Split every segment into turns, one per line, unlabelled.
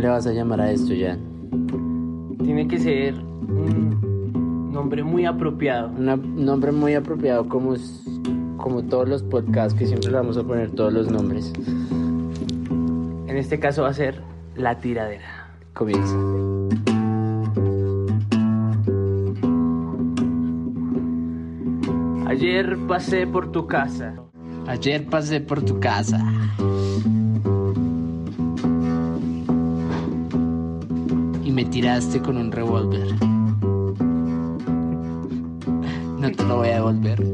le vas a llamar a esto, Jan?
Tiene que ser un nombre muy apropiado.
Un nombre muy apropiado como, como todos los podcasts que siempre le vamos a poner todos los nombres.
En este caso va a ser La Tiradera.
Comienza.
Ayer pasé por tu casa.
Ayer pasé por tu casa. Y me tiraste con un revólver. No te lo voy a devolver.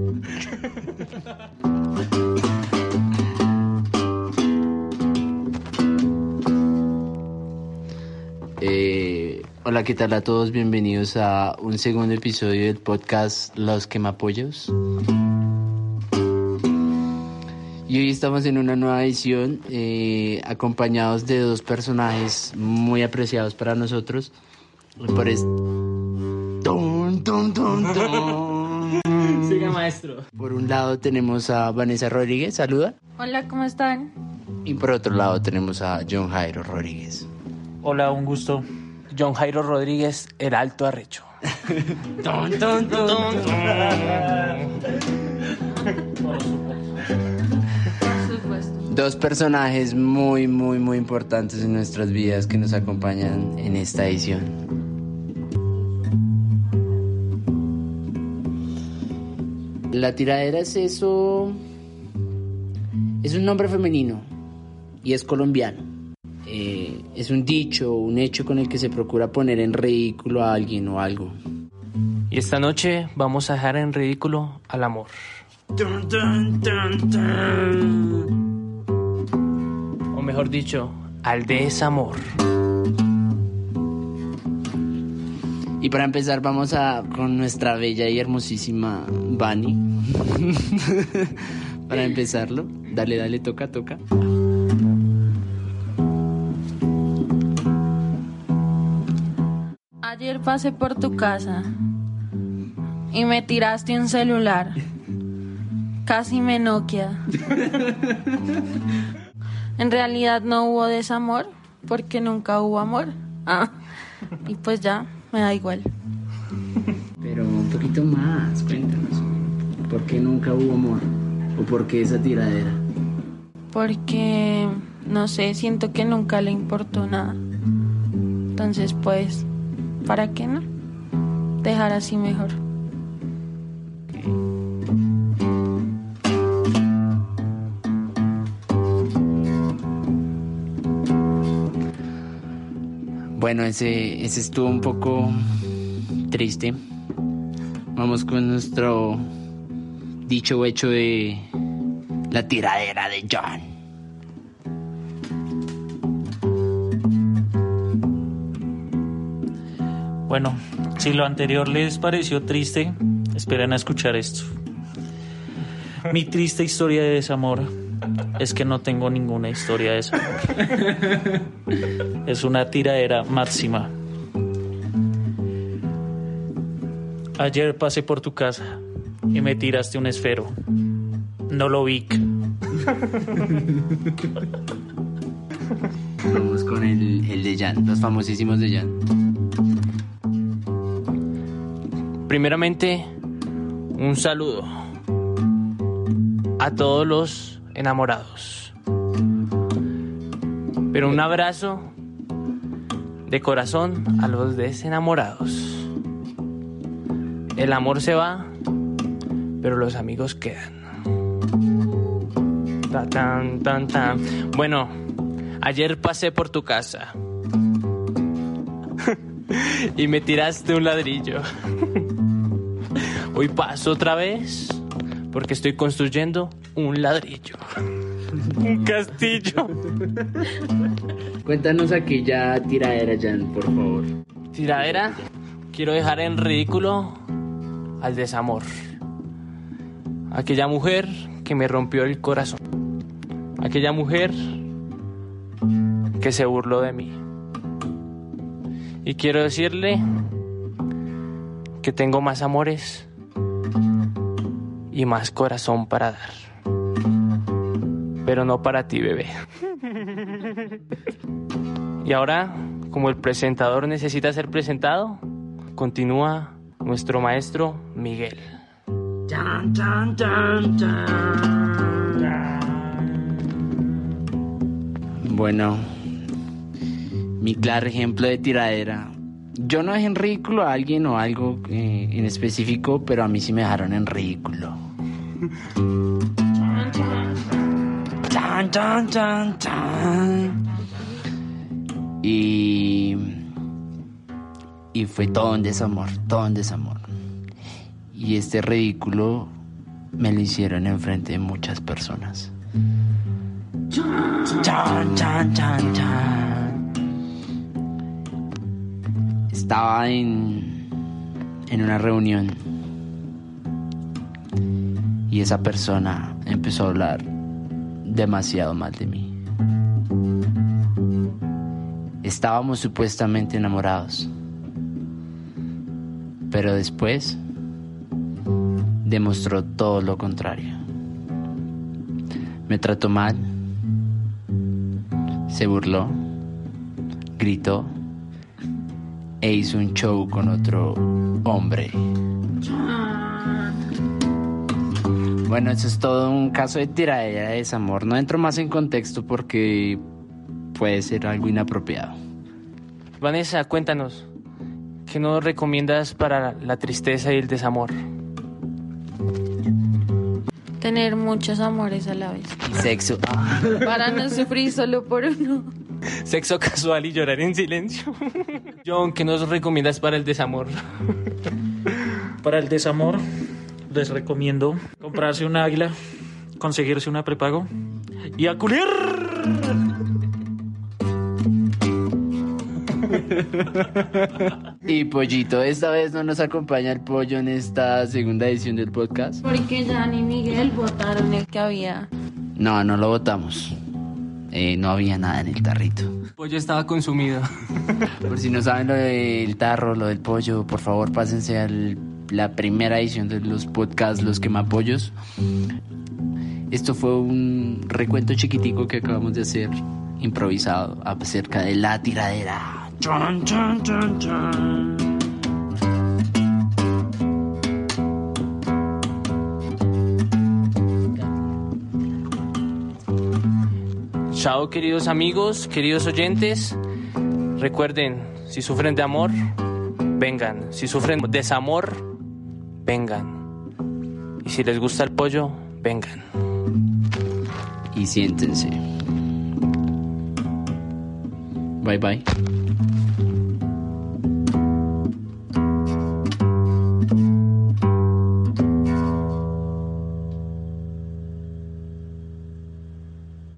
Eh, hola, ¿qué tal a todos? Bienvenidos a un segundo episodio del podcast Los Quemapollos. Y hoy estamos en una nueva edición eh, acompañados de dos personajes muy apreciados para nosotros. Por es...
Siga, maestro.
Por un lado tenemos a Vanessa Rodríguez, saluda.
Hola, ¿cómo están?
Y por otro lado tenemos a John Jairo Rodríguez.
Hola, un gusto.
John Jairo Rodríguez, el alto arrecho.
Dos personajes muy, muy, muy importantes en nuestras vidas que nos acompañan en esta edición. La tiradera es eso. Es un nombre femenino y es colombiano. Eh, es un dicho, un hecho con el que se procura poner en ridículo a alguien o algo.
Y esta noche vamos a dejar en ridículo al amor. O mejor dicho, al desamor.
Y para empezar vamos a con nuestra bella y hermosísima Bani. para empezarlo. Dale, dale, toca, toca.
Ayer pasé por tu casa y me tiraste un celular. Casi me noquia. En realidad no hubo desamor porque nunca hubo amor. Ah, y pues ya, me da igual.
Pero un poquito más, cuéntanos. ¿Por qué nunca hubo amor? ¿O por qué esa tiradera?
Porque, no sé, siento que nunca le importó nada. Entonces, pues, ¿para qué no? Dejar así mejor.
Bueno, ese, ese estuvo un poco triste. Vamos con nuestro dicho hecho de la tiradera de John.
Bueno, si lo anterior les pareció triste, esperen a escuchar esto. Mi triste historia de desamor es que no tengo ninguna historia de desamor. Es una tiradera máxima. Ayer pasé por tu casa y me tiraste un esfero. No lo vi.
Vamos con el, el de Jan, los famosísimos de Jan.
Primeramente, un saludo a todos los enamorados. Pero un abrazo de corazón a los desenamorados. El amor se va, pero los amigos quedan. Ta, tan, tan, tan. Bueno, ayer pasé por tu casa y me tiraste un ladrillo. Hoy paso otra vez porque estoy construyendo un ladrillo. Un castillo.
Cuéntanos aquella tiradera, Jan, por favor.
Tiradera, quiero dejar en ridículo al desamor. Aquella mujer que me rompió el corazón. Aquella mujer que se burló de mí. Y quiero decirle que tengo más amores y más corazón para dar. Pero no para ti, bebé. Y ahora, como el presentador necesita ser presentado, continúa nuestro maestro Miguel.
Bueno, mi claro ejemplo de tiradera. Yo no dejé en ridículo a alguien o algo eh, en específico, pero a mí sí me dejaron en ridículo. Chan, chan, chan, chan. Y. Y fue todo un desamor, todo un desamor. Y este ridículo me lo hicieron enfrente de muchas personas. Chan, chan, chan, chan. Estaba en, en una reunión y esa persona empezó a hablar demasiado mal de mí. Estábamos supuestamente enamorados, pero después demostró todo lo contrario. Me trató mal, se burló, gritó e hizo un show con otro hombre. Bueno, eso es todo un caso de tiradera de desamor. No entro más en contexto porque puede ser algo inapropiado.
Vanessa, cuéntanos, ¿qué nos recomiendas para la tristeza y el desamor?
Tener muchos amores a la vez.
Sexo.
Para no sufrir solo por uno.
Sexo casual y llorar en silencio. John, ¿qué nos recomiendas para el desamor?
Para el desamor, les recomiendo comprarse un águila, conseguirse una prepago y acudir.
Y Pollito, esta vez no nos acompaña el pollo en esta segunda edición del podcast.
Porque Jan y Miguel votaron el que había.
No, no lo votamos. Eh, no había nada en el tarrito.
El pollo estaba consumido.
Por si no saben lo del tarro, lo del pollo, por favor pásense a la primera edición de los podcasts Los Quemapollos. Esto fue un recuento chiquitico que acabamos de hacer, improvisado, acerca de la tiradera.
Chao queridos amigos, queridos oyentes. Recuerden, si sufren de amor, vengan. Si sufren de desamor, vengan. Y si les gusta el pollo, vengan.
Y siéntense. Bye bye.